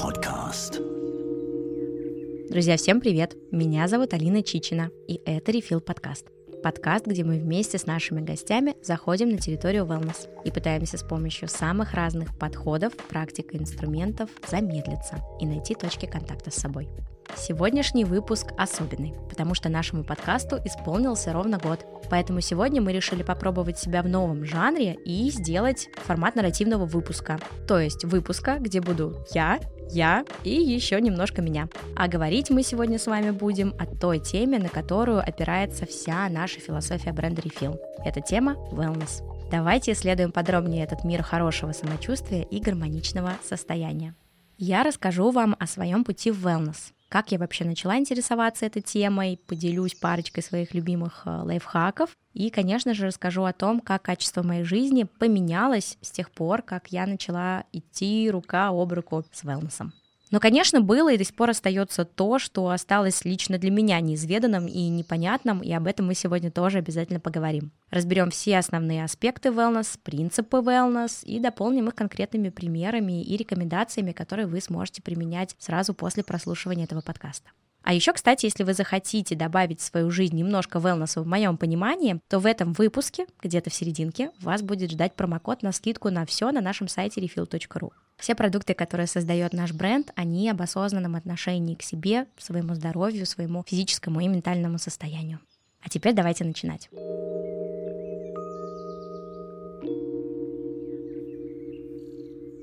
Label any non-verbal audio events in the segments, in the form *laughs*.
Podcast. Друзья, всем привет! Меня зовут Алина Чичина, и это Refill подкаст. Подкаст, где мы вместе с нашими гостями заходим на территорию wellness и пытаемся с помощью самых разных подходов, практик и инструментов замедлиться и найти точки контакта с собой. Сегодняшний выпуск особенный, потому что нашему подкасту исполнился ровно год. Поэтому сегодня мы решили попробовать себя в новом жанре и сделать формат нарративного выпуска. То есть выпуска, где буду я, я и еще немножко меня. А говорить мы сегодня с вами будем о той теме, на которую опирается вся наша философия бренда Refill. Это тема wellness. Давайте исследуем подробнее этот мир хорошего самочувствия и гармоничного состояния. Я расскажу вам о своем пути в wellness, как я вообще начала интересоваться этой темой, поделюсь парочкой своих любимых э, лайфхаков и, конечно же, расскажу о том, как качество моей жизни поменялось с тех пор, как я начала идти рука об руку с wellness. Но, конечно, было и до сих пор остается то, что осталось лично для меня неизведанным и непонятным, и об этом мы сегодня тоже обязательно поговорим. Разберем все основные аспекты wellness, принципы wellness и дополним их конкретными примерами и рекомендациями, которые вы сможете применять сразу после прослушивания этого подкаста. А еще, кстати, если вы захотите добавить в свою жизнь немножко wellness в моем понимании, то в этом выпуске, где-то в серединке, вас будет ждать промокод на скидку на все на нашем сайте refill.ru. Все продукты, которые создает наш бренд, они об осознанном отношении к себе, своему здоровью, своему физическому и ментальному состоянию. А теперь давайте начинать.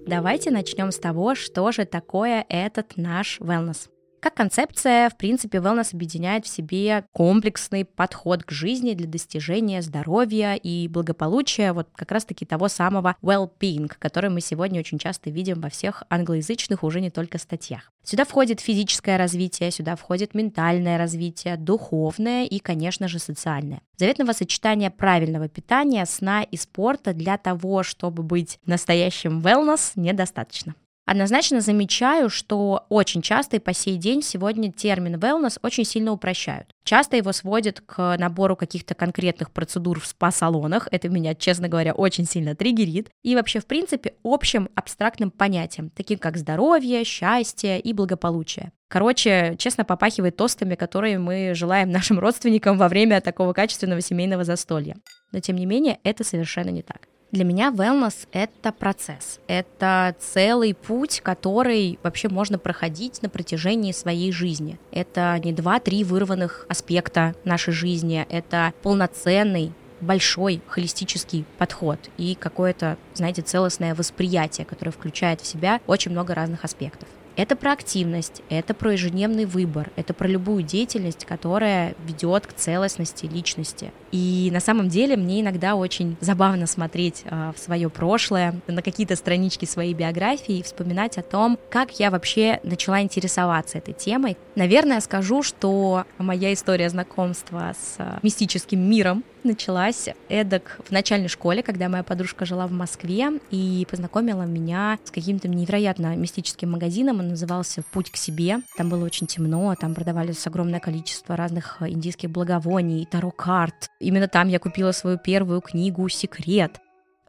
Давайте начнем с того, что же такое этот наш wellness. Как концепция, в принципе, wellness объединяет в себе комплексный подход к жизни для достижения здоровья и благополучия, вот как раз-таки того самого well-being, который мы сегодня очень часто видим во всех англоязычных уже не только статьях. Сюда входит физическое развитие, сюда входит ментальное развитие, духовное и, конечно же, социальное. Заветного сочетания правильного питания, сна и спорта для того, чтобы быть настоящим wellness, недостаточно. Однозначно замечаю, что очень часто и по сей день сегодня термин wellness очень сильно упрощают. Часто его сводят к набору каких-то конкретных процедур в спа-салонах. Это меня, честно говоря, очень сильно триггерит. И вообще, в принципе, общим абстрактным понятием, таким как здоровье, счастье и благополучие. Короче, честно попахивает тостами, которые мы желаем *laughs* нашим родственникам во время такого качественного семейного застолья. Но тем не менее, это совершенно не так. Для меня wellness — это процесс, это целый путь, который вообще можно проходить на протяжении своей жизни. Это не два-три вырванных аспекта нашей жизни, это полноценный большой холистический подход и какое-то, знаете, целостное восприятие, которое включает в себя очень много разных аспектов. Это про активность, это про ежедневный выбор, это про любую деятельность, которая ведет к целостности личности. И на самом деле мне иногда очень забавно смотреть э, в свое прошлое, на какие-то странички своей биографии и вспоминать о том, как я вообще начала интересоваться этой темой. Наверное, скажу, что моя история знакомства с э, мистическим миром началась эдак в начальной школе, когда моя подружка жила в Москве и познакомила меня с каким-то невероятно мистическим магазином. Он назывался «Путь к себе». Там было очень темно, там продавались огромное количество разных индийских благовоний, таро-карт. Именно там я купила свою первую книгу «Секрет».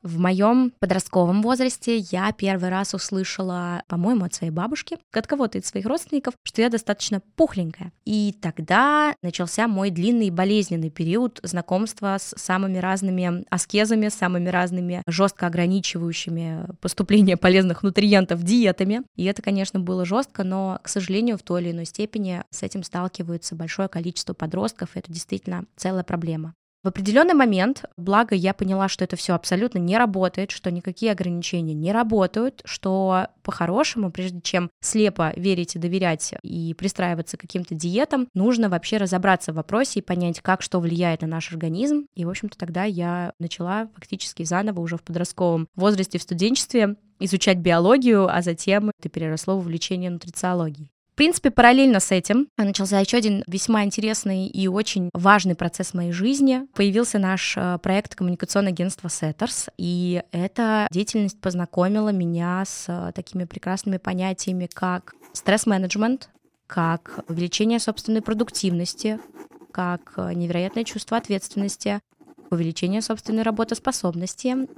В моем подростковом возрасте я первый раз услышала, по-моему, от своей бабушки, от кого-то из своих родственников, что я достаточно пухленькая. И тогда начался мой длинный болезненный период знакомства с самыми разными аскезами, самыми разными жестко ограничивающими поступление полезных нутриентов диетами. И это, конечно, было жестко, но, к сожалению, в той или иной степени с этим сталкиваются большое количество подростков. Это действительно целая проблема. В определенный момент, благо я поняла, что это все абсолютно не работает, что никакие ограничения не работают, что по-хорошему, прежде чем слепо верить и доверять и пристраиваться к каким-то диетам, нужно вообще разобраться в вопросе и понять, как что влияет на наш организм. И, в общем-то, тогда я начала фактически заново уже в подростковом возрасте, в студенчестве изучать биологию, а затем это переросло в увлечение нутрициологией принципе, параллельно с этим начался еще один весьма интересный и очень важный процесс в моей жизни. Появился наш э, проект коммуникационное агентства Setters, и эта деятельность познакомила меня с э, такими прекрасными понятиями, как стресс-менеджмент, как увеличение собственной продуктивности, как э, невероятное чувство ответственности, увеличение собственной работоспособности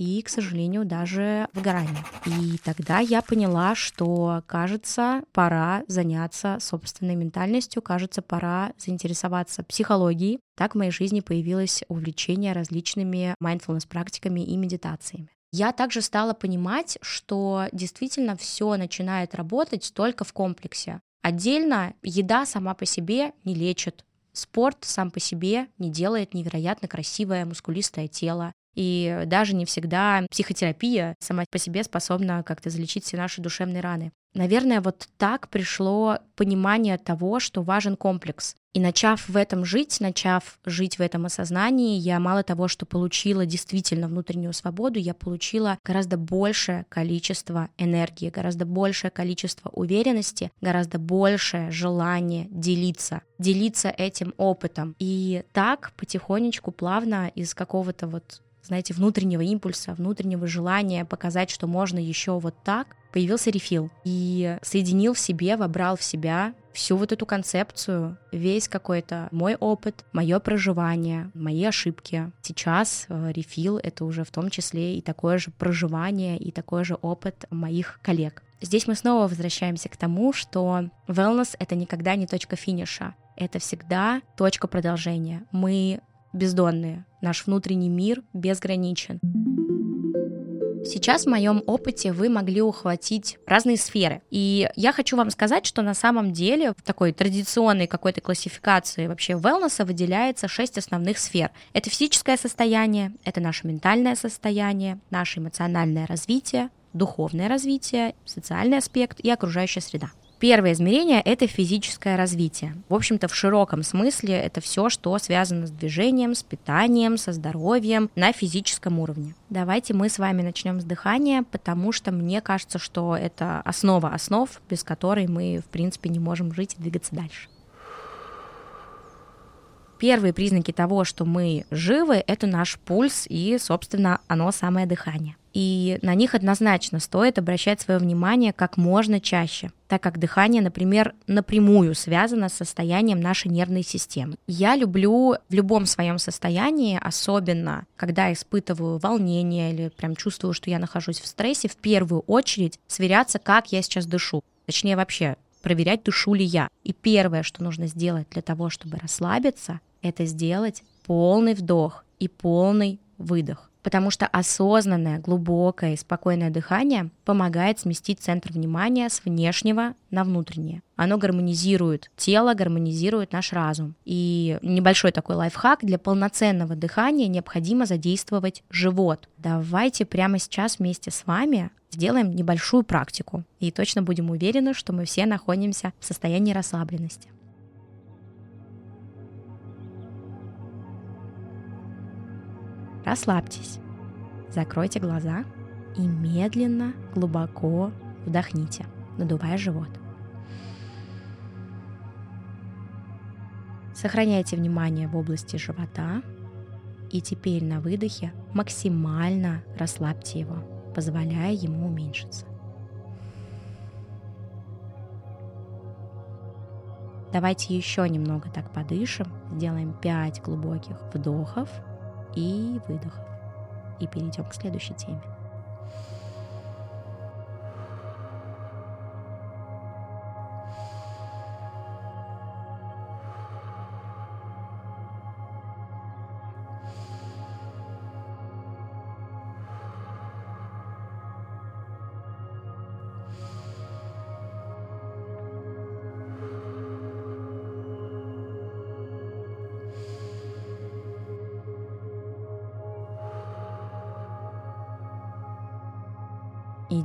и, к сожалению, даже выгорание. И тогда я поняла, что, кажется, пора заняться собственной ментальностью, кажется, пора заинтересоваться психологией. Так в моей жизни появилось увлечение различными mindfulness практиками и медитациями. Я также стала понимать, что действительно все начинает работать только в комплексе. Отдельно еда сама по себе не лечит, спорт сам по себе не делает невероятно красивое мускулистое тело. И даже не всегда психотерапия сама по себе способна как-то залечить все наши душевные раны. Наверное, вот так пришло понимание того, что важен комплекс. И начав в этом жить, начав жить в этом осознании, я мало того, что получила действительно внутреннюю свободу, я получила гораздо большее количество энергии, гораздо большее количество уверенности, гораздо большее желание делиться, делиться этим опытом. И так потихонечку, плавно из какого-то вот знаете, внутреннего импульса, внутреннего желания показать, что можно еще вот так, появился рефил и соединил в себе, вобрал в себя всю вот эту концепцию, весь какой-то мой опыт, мое проживание, мои ошибки. Сейчас э, рефил — это уже в том числе и такое же проживание, и такой же опыт моих коллег. Здесь мы снова возвращаемся к тому, что wellness — это никогда не точка финиша, это всегда точка продолжения. Мы бездонные, наш внутренний мир безграничен. Сейчас в моем опыте вы могли ухватить разные сферы. И я хочу вам сказать, что на самом деле в такой традиционной какой-то классификации вообще wellness выделяется шесть основных сфер. Это физическое состояние, это наше ментальное состояние, наше эмоциональное развитие, духовное развитие, социальный аспект и окружающая среда. Первое измерение — это физическое развитие. В общем-то, в широком смысле это все, что связано с движением, с питанием, со здоровьем на физическом уровне. Давайте мы с вами начнем с дыхания, потому что мне кажется, что это основа основ, без которой мы, в принципе, не можем жить и двигаться дальше. Первые признаки того, что мы живы, это наш пульс и, собственно, оно самое дыхание и на них однозначно стоит обращать свое внимание как можно чаще, так как дыхание, например, напрямую связано с состоянием нашей нервной системы. Я люблю в любом своем состоянии, особенно когда испытываю волнение или прям чувствую, что я нахожусь в стрессе, в первую очередь сверяться, как я сейчас дышу. Точнее, вообще проверять, дышу ли я. И первое, что нужно сделать для того, чтобы расслабиться, это сделать полный вдох и полный выдох потому что осознанное, глубокое и спокойное дыхание помогает сместить центр внимания с внешнего на внутреннее. Оно гармонизирует тело, гармонизирует наш разум. И небольшой такой лайфхак для полноценного дыхания необходимо задействовать живот. Давайте прямо сейчас вместе с вами сделаем небольшую практику. И точно будем уверены, что мы все находимся в состоянии расслабленности. Расслабьтесь, закройте глаза и медленно, глубоко вдохните, надувая живот. Сохраняйте внимание в области живота и теперь на выдохе максимально расслабьте его, позволяя ему уменьшиться. Давайте еще немного так подышим, сделаем 5 глубоких вдохов – и выдохов. И перейдем к следующей теме.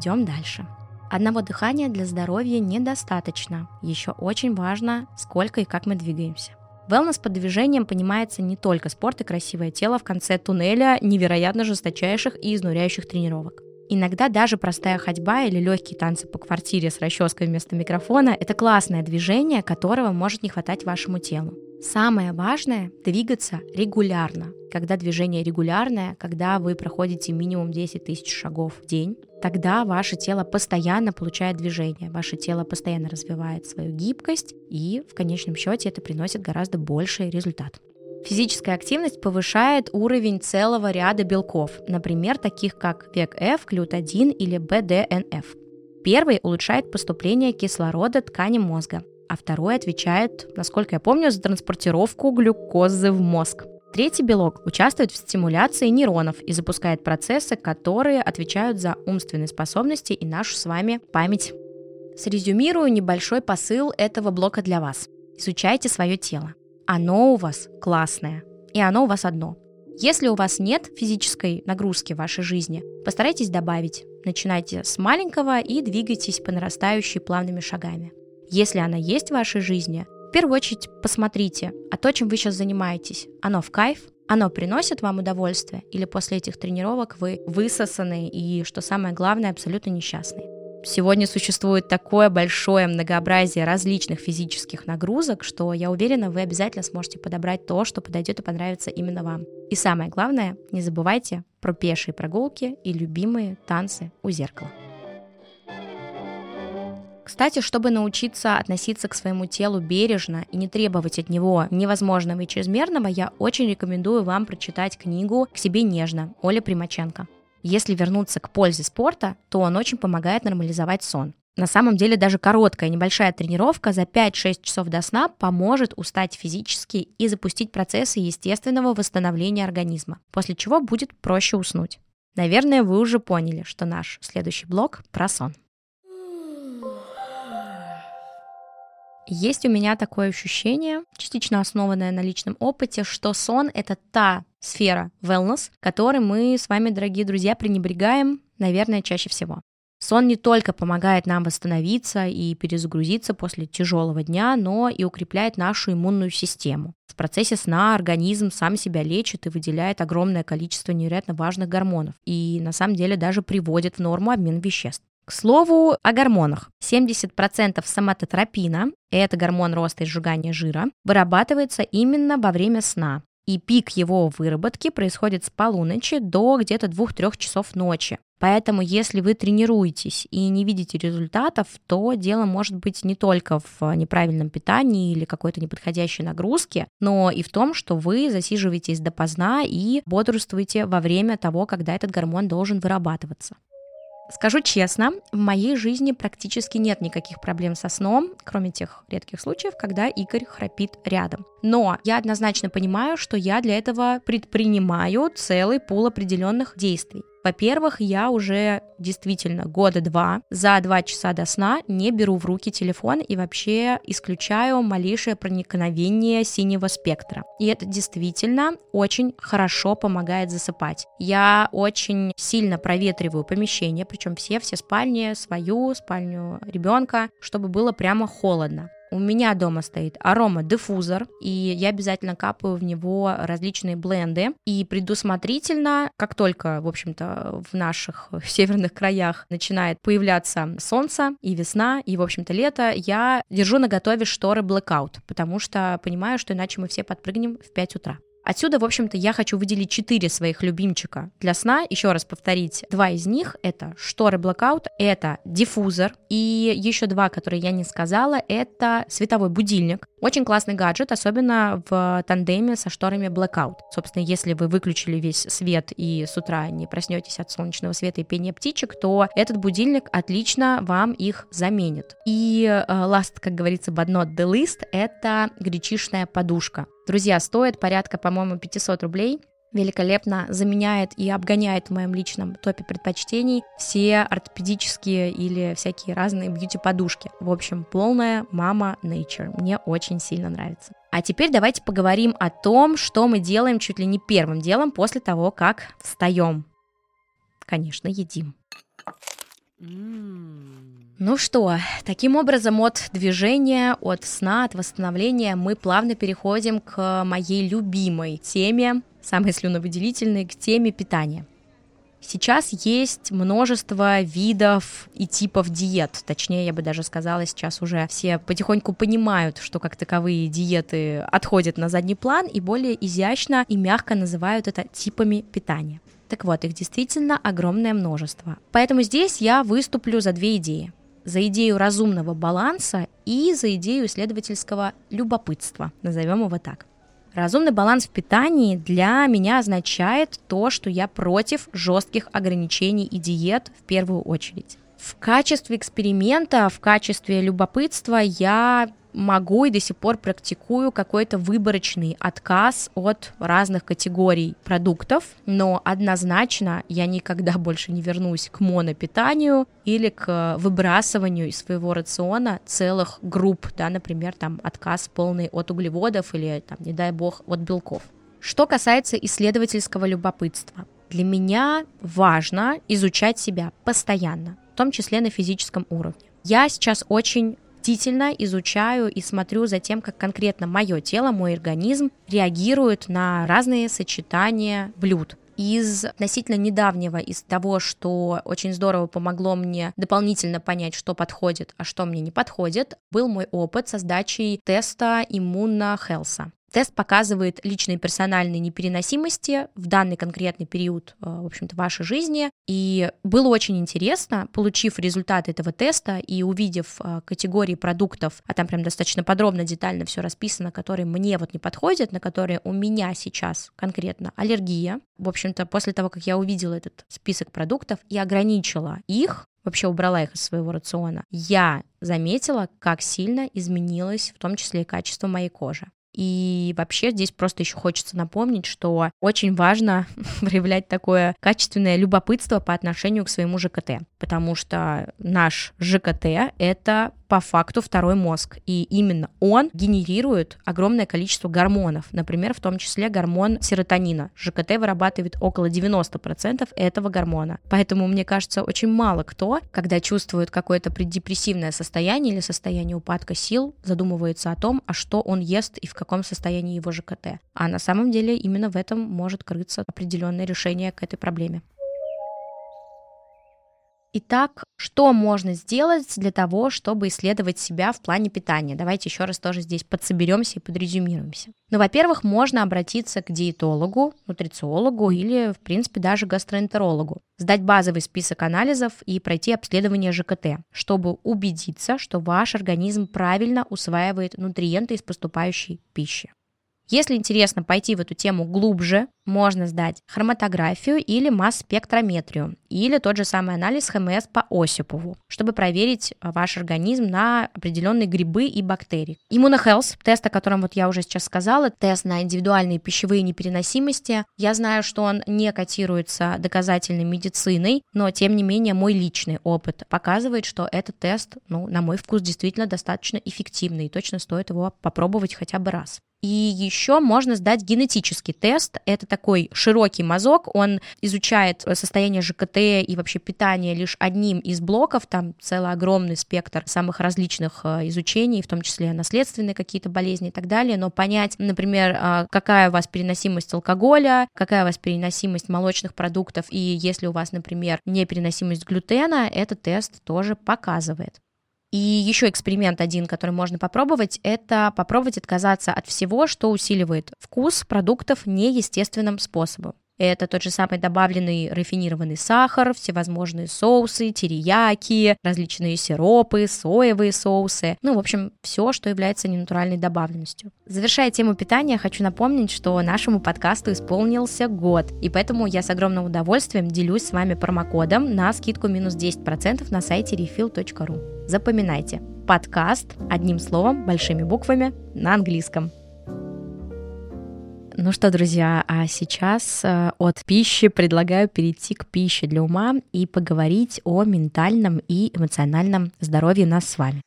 Идем дальше. Одного дыхания для здоровья недостаточно. Еще очень важно, сколько и как мы двигаемся. Wellness под движением понимается не только спорт и красивое тело в конце туннеля невероятно жесточайших и изнуряющих тренировок. Иногда даже простая ходьба или легкие танцы по квартире с расческой вместо микрофона – это классное движение, которого может не хватать вашему телу. Самое важное – двигаться регулярно. Когда движение регулярное, когда вы проходите минимум 10 тысяч шагов в день, тогда ваше тело постоянно получает движение, ваше тело постоянно развивает свою гибкость, и в конечном счете это приносит гораздо больший результат. Физическая активность повышает уровень целого ряда белков, например, таких как ВЕГ-Ф, глют-1 или БДНФ. Первый улучшает поступление кислорода ткани мозга, а второй отвечает, насколько я помню, за транспортировку глюкозы в мозг. Третий белок участвует в стимуляции нейронов и запускает процессы, которые отвечают за умственные способности и нашу с вами память. Срезюмирую небольшой посыл этого блока для вас. Изучайте свое тело. Оно у вас классное, и оно у вас одно. Если у вас нет физической нагрузки в вашей жизни, постарайтесь добавить. Начинайте с маленького и двигайтесь по нарастающей плавными шагами. Если она есть в вашей жизни, в первую очередь посмотрите, а то, чем вы сейчас занимаетесь, оно в кайф, оно приносит вам удовольствие, или после этих тренировок вы высосаны и, что самое главное, абсолютно несчастны. Сегодня существует такое большое многообразие различных физических нагрузок, что я уверена, вы обязательно сможете подобрать то, что подойдет и понравится именно вам. И самое главное, не забывайте про пешие прогулки и любимые танцы у зеркала. Кстати, чтобы научиться относиться к своему телу бережно и не требовать от него невозможного и чрезмерного, я очень рекомендую вам прочитать книгу «К себе нежно» Оля Примаченко. Если вернуться к пользе спорта, то он очень помогает нормализовать сон. На самом деле даже короткая небольшая тренировка за 5-6 часов до сна поможет устать физически и запустить процессы естественного восстановления организма, после чего будет проще уснуть. Наверное, вы уже поняли, что наш следующий блок про сон. Есть у меня такое ощущение, частично основанное на личном опыте, что сон — это та сфера wellness, которой мы с вами, дорогие друзья, пренебрегаем, наверное, чаще всего. Сон не только помогает нам восстановиться и перезагрузиться после тяжелого дня, но и укрепляет нашу иммунную систему. В процессе сна организм сам себя лечит и выделяет огромное количество невероятно важных гормонов, и на самом деле даже приводит в норму обмен веществ. К слову о гормонах. 70% соматотропина, это гормон роста и сжигания жира, вырабатывается именно во время сна. И пик его выработки происходит с полуночи до где-то 2-3 часов ночи. Поэтому, если вы тренируетесь и не видите результатов, то дело может быть не только в неправильном питании или какой-то неподходящей нагрузке, но и в том, что вы засиживаетесь допоздна и бодрствуете во время того, когда этот гормон должен вырабатываться. Скажу честно, в моей жизни практически нет никаких проблем со сном, кроме тех редких случаев, когда Игорь храпит рядом. Но я однозначно понимаю, что я для этого предпринимаю целый пул определенных действий. Во-первых, я уже действительно года два за два часа до сна не беру в руки телефон и вообще исключаю малейшее проникновение синего спектра. И это действительно очень хорошо помогает засыпать. Я очень сильно проветриваю помещение, причем все, все спальни, свою, спальню ребенка, чтобы было прямо холодно. У меня дома стоит арома-диффузор, и я обязательно капаю в него различные бленды. И предусмотрительно, как только, в общем-то, в наших *laughs* северных краях начинает появляться солнце и весна, и, в общем-то, лето, я держу на готове шторы blackout, потому что понимаю, что иначе мы все подпрыгнем в 5 утра. Отсюда, в общем-то, я хочу выделить четыре своих любимчика для сна. Еще раз повторить, два из них — это шторы Blackout, это диффузор, и еще два, которые я не сказала, это световой будильник. Очень классный гаджет, особенно в тандеме со шторами Blackout. Собственно, если вы выключили весь свет и с утра не проснетесь от солнечного света и пения птичек, то этот будильник отлично вам их заменит. И э, last, как говорится, but not the least, это гречишная подушка. Друзья, стоит порядка, по-моему, 500 рублей. Великолепно заменяет и обгоняет в моем личном топе предпочтений все ортопедические или всякие разные бьюти-подушки. В общем, полная мама nature. Мне очень сильно нравится. А теперь давайте поговорим о том, что мы делаем чуть ли не первым делом после того, как встаем. Конечно, едим. Ну что, таким образом от движения, от сна, от восстановления мы плавно переходим к моей любимой теме, самой слюновыделительной, к теме питания. Сейчас есть множество видов и типов диет. Точнее, я бы даже сказала, сейчас уже все потихоньку понимают, что как таковые диеты отходят на задний план и более изящно и мягко называют это типами питания. Так вот, их действительно огромное множество. Поэтому здесь я выступлю за две идеи за идею разумного баланса и за идею исследовательского любопытства, назовем его так. Разумный баланс в питании для меня означает то, что я против жестких ограничений и диет в первую очередь. В качестве эксперимента, в качестве любопытства я могу и до сих пор практикую какой-то выборочный отказ от разных категорий продуктов, но однозначно я никогда *laughs* больше не вернусь к монопитанию или к выбрасыванию из своего рациона целых групп, да, например, там отказ полный от углеводов или, там, не дай бог, от белков. Что касается исследовательского любопытства, для меня важно изучать себя постоянно, в том числе на физическом уровне. Я сейчас очень бдительно изучаю и смотрю за тем, как конкретно мое тело, мой организм реагирует на разные сочетания блюд из относительно недавнего, из того, что очень здорово помогло мне дополнительно понять, что подходит, а что мне не подходит, был мой опыт со сдачей теста иммуна Хелса. Тест показывает личные персональные непереносимости в данный конкретный период, э, в общем-то, вашей жизни. И было очень интересно, получив результаты этого теста и увидев э, категории продуктов, а там прям достаточно подробно, детально все расписано, которые мне вот не подходят, на которые у меня сейчас конкретно аллергия. В общем-то, после того, как я увидела этот список продуктов и ограничила их, вообще убрала их из своего рациона, я заметила, как сильно изменилось в том числе и качество моей кожи. И вообще здесь просто еще хочется напомнить, что очень важно *laughs* проявлять такое качественное любопытство по отношению к своему ЖКТ, потому что наш ЖКТ — это по факту второй мозг, и именно он генерирует огромное количество гормонов, например, в том числе гормон серотонина. ЖКТ вырабатывает около 90% этого гормона. Поэтому, мне кажется, очень мало кто, когда чувствует какое-то преддепрессивное состояние или состояние упадка сил, задумывается о том, а что он ест и в каком состоянии его ЖКТ. А на самом деле именно в этом может крыться определенное решение к этой проблеме. Итак, что можно сделать для того, чтобы исследовать себя в плане питания? Давайте еще раз тоже здесь подсоберемся и подрезюмируемся. Ну, во-первых, можно обратиться к диетологу, нутрициологу или, в принципе, даже гастроэнтерологу, сдать базовый список анализов и пройти обследование ЖКТ, чтобы убедиться, что ваш организм правильно усваивает нутриенты из поступающей пищи. Если интересно пойти в эту тему глубже, можно сдать хроматографию или масс-спектрометрию, или тот же самый анализ ХМС по Осипову, чтобы проверить ваш организм на определенные грибы и бактерии. Immunohealth, тест, о котором вот я уже сейчас сказала, тест на индивидуальные пищевые непереносимости. Я знаю, что он не котируется доказательной медициной, но тем не менее мой личный опыт показывает, что этот тест, ну, на мой вкус, действительно достаточно эффективный, и точно стоит его попробовать хотя бы раз. И еще можно сдать генетический тест. Это такой широкий мазок, он изучает состояние ЖКТ и вообще питание лишь одним из блоков, там целый огромный спектр самых различных э, изучений, в том числе наследственные какие-то болезни и так далее, но понять, например, э, какая у вас переносимость алкоголя, какая у вас переносимость молочных продуктов, и если у вас, например, непереносимость глютена, этот тест тоже показывает. И еще эксперимент один, который можно попробовать, это попробовать отказаться от всего, что усиливает вкус продуктов неестественным способом. Это тот же самый добавленный рафинированный сахар, всевозможные соусы, терияки, различные сиропы, соевые соусы. Ну, в общем, все, что является ненатуральной добавленностью. Завершая тему питания, хочу напомнить, что нашему подкасту исполнился год, и поэтому я с огромным удовольствием делюсь с вами промокодом на скидку минус 10% на сайте refill.ru. Запоминайте, подкаст одним словом, большими буквами на английском. Ну что, друзья, а сейчас э, от пищи предлагаю перейти к пище для ума и поговорить о ментальном и эмоциональном здоровье нас с вами.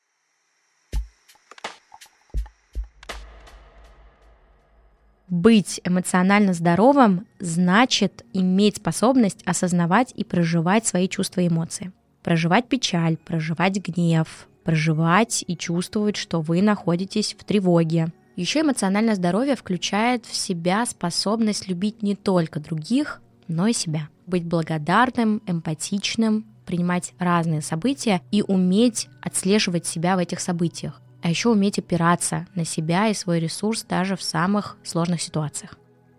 Быть эмоционально здоровым значит иметь способность осознавать и проживать свои чувства и эмоции. Проживать печаль, проживать гнев, проживать и чувствовать, что вы находитесь в тревоге, еще эмоциональное здоровье включает в себя способность любить не только других, но и себя. Быть благодарным, эмпатичным, принимать разные события и уметь отслеживать себя в этих событиях. А еще уметь опираться на себя и свой ресурс даже в самых сложных ситуациях.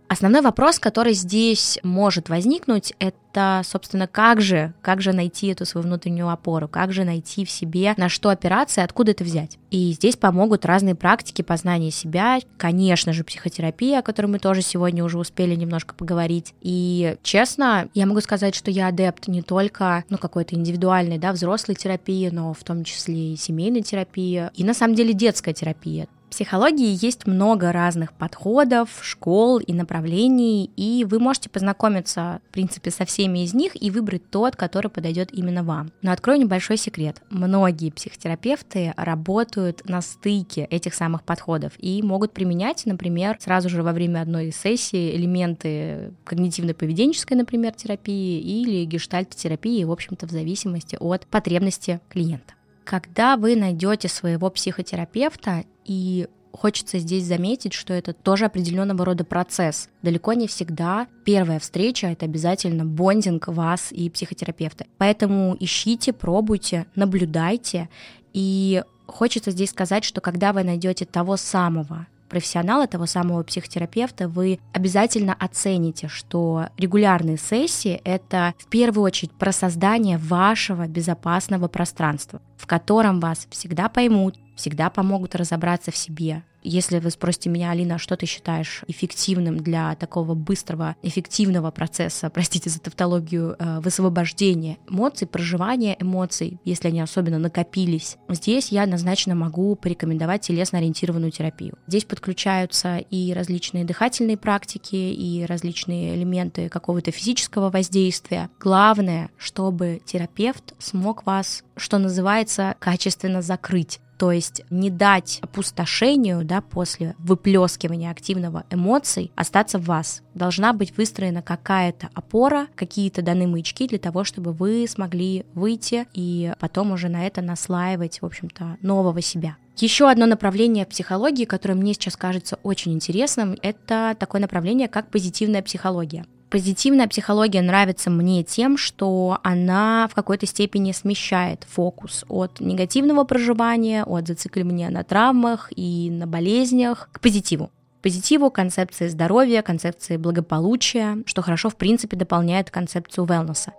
Основной вопрос, который здесь может возникнуть, это, собственно, как же, как же найти эту свою внутреннюю опору, как же найти в себе, на что опираться и откуда это взять. И здесь помогут разные практики познания себя, конечно же, психотерапия, о которой мы тоже сегодня уже успели немножко поговорить. И, честно, я могу сказать, что я адепт не только, ну, какой-то индивидуальной, да, взрослой терапии, но в том числе и семейной терапии, и, на самом деле, детская терапия. Психологии есть много разных подходов, школ и направлений, и вы можете познакомиться, в принципе, со всеми из них и выбрать тот, который подойдет именно вам. Но открою небольшой секрет. Многие психотерапевты работают на стыке этих самых подходов и могут применять, например, сразу же во время одной сессии элементы когнитивно-поведенческой, например, терапии или гештальт-терапии, в общем-то, в зависимости от потребности клиента. Когда вы найдете своего психотерапевта и Хочется здесь заметить, что это тоже определенного рода процесс. Далеко не всегда первая встреча — это обязательно бондинг вас и психотерапевта. Поэтому ищите, пробуйте, наблюдайте. И хочется здесь сказать, что когда вы найдете того самого профессионала, того самого психотерапевта, вы обязательно оцените, что регулярные сессии — это в первую очередь про создание вашего безопасного пространства, в котором вас всегда поймут, всегда помогут разобраться в себе, если вы спросите меня, Алина, что ты считаешь эффективным для такого быстрого, эффективного процесса, простите за тавтологию, э, высвобождения эмоций, проживания эмоций, если они особенно накопились, здесь я однозначно могу порекомендовать телесно-ориентированную терапию. Здесь подключаются и различные дыхательные практики, и различные элементы какого-то физического воздействия. Главное, чтобы терапевт смог вас, что называется, качественно закрыть то есть не дать опустошению, да, после выплескивания активного эмоций остаться в вас. Должна быть выстроена какая-то опора, какие-то даны маячки для того, чтобы вы смогли выйти и потом уже на это наслаивать, в общем-то, нового себя. Еще одно направление психологии, которое мне сейчас кажется очень интересным, это такое направление, как позитивная психология. Позитивная психология нравится мне тем, что она в какой-то степени смещает фокус от негативного проживания, от зацикливания на травмах и на болезнях к позитиву позитиву, концепции здоровья, концепции благополучия, что хорошо, в принципе, дополняет концепцию wellness.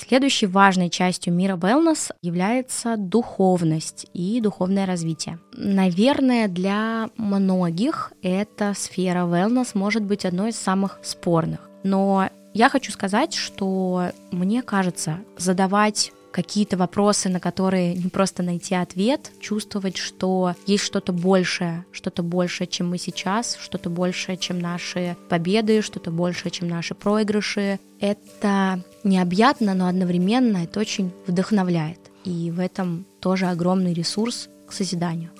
Следующей важной частью мира wellness является духовность и духовное развитие. Наверное, для многих эта сфера wellness может быть одной из самых спорных. Но я хочу сказать, что мне кажется, задавать какие-то вопросы, на которые не просто найти ответ, чувствовать, что есть что-то большее, что-то большее, чем мы сейчас, что-то большее, чем наши победы, что-то большее, чем наши проигрыши. Это необъятно, но одновременно это очень вдохновляет. И в этом тоже огромный ресурс к созиданию.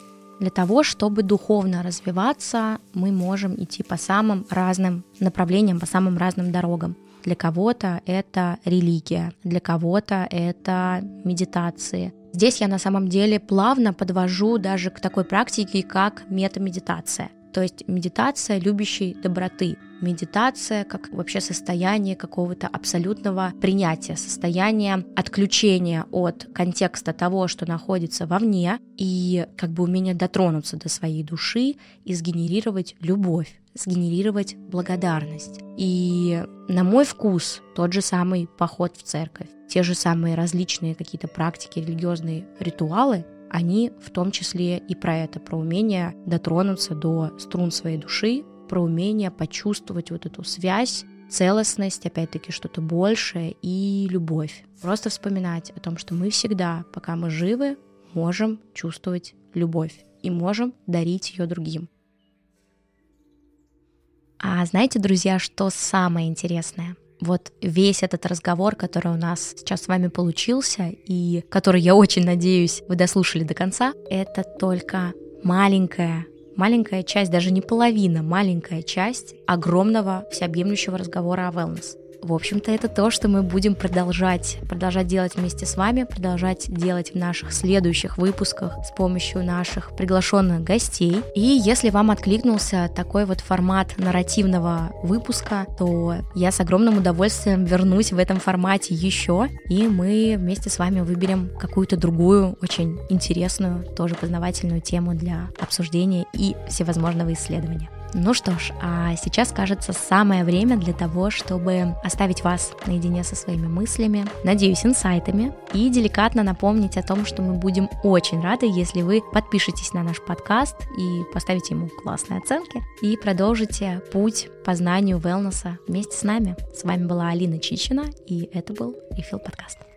Для того, чтобы духовно развиваться, мы можем идти по самым разным направлениям, по самым разным дорогам. Для кого-то это религия, для кого-то это медитации. Здесь я на самом деле плавно подвожу даже к такой практике, как метамедитация. То есть медитация любящей доброты, медитация как вообще состояние какого-то абсолютного принятия, состояние отключения от контекста того, что находится вовне, и как бы умение дотронуться до своей души и сгенерировать любовь, сгенерировать благодарность. И на мой вкус тот же самый поход в церковь, те же самые различные какие-то практики, религиозные ритуалы, они в том числе и про это, про умение дотронуться до струн своей души, про умение почувствовать вот эту связь, целостность, опять-таки что-то большее и любовь. Просто вспоминать о том, что мы всегда, пока мы живы, можем чувствовать любовь и можем дарить ее другим. А знаете, друзья, что самое интересное? Вот весь этот разговор, который у нас сейчас с вами получился, и который, я очень надеюсь, вы дослушали до конца, это только маленькая маленькая часть, даже не половина, маленькая часть огромного всеобъемлющего разговора о wellness. В общем-то, это то, что мы будем продолжать, продолжать делать вместе с вами, продолжать делать в наших следующих выпусках с помощью наших приглашенных гостей. И если вам откликнулся такой вот формат нарративного выпуска, то я с огромным удовольствием вернусь в этом формате еще, и мы вместе с вами выберем какую-то другую, очень интересную, тоже познавательную тему для обсуждения и всевозможного исследования. Ну что ж, а сейчас, кажется, самое время для того, чтобы оставить вас наедине со своими мыслями, надеюсь, инсайтами, и деликатно напомнить о том, что мы будем очень рады, если вы подпишетесь на наш подкаст и поставите ему классные оценки, и продолжите путь по знанию wellness вместе с нами. С вами была Алина Чичина, и это был Refill подкаст.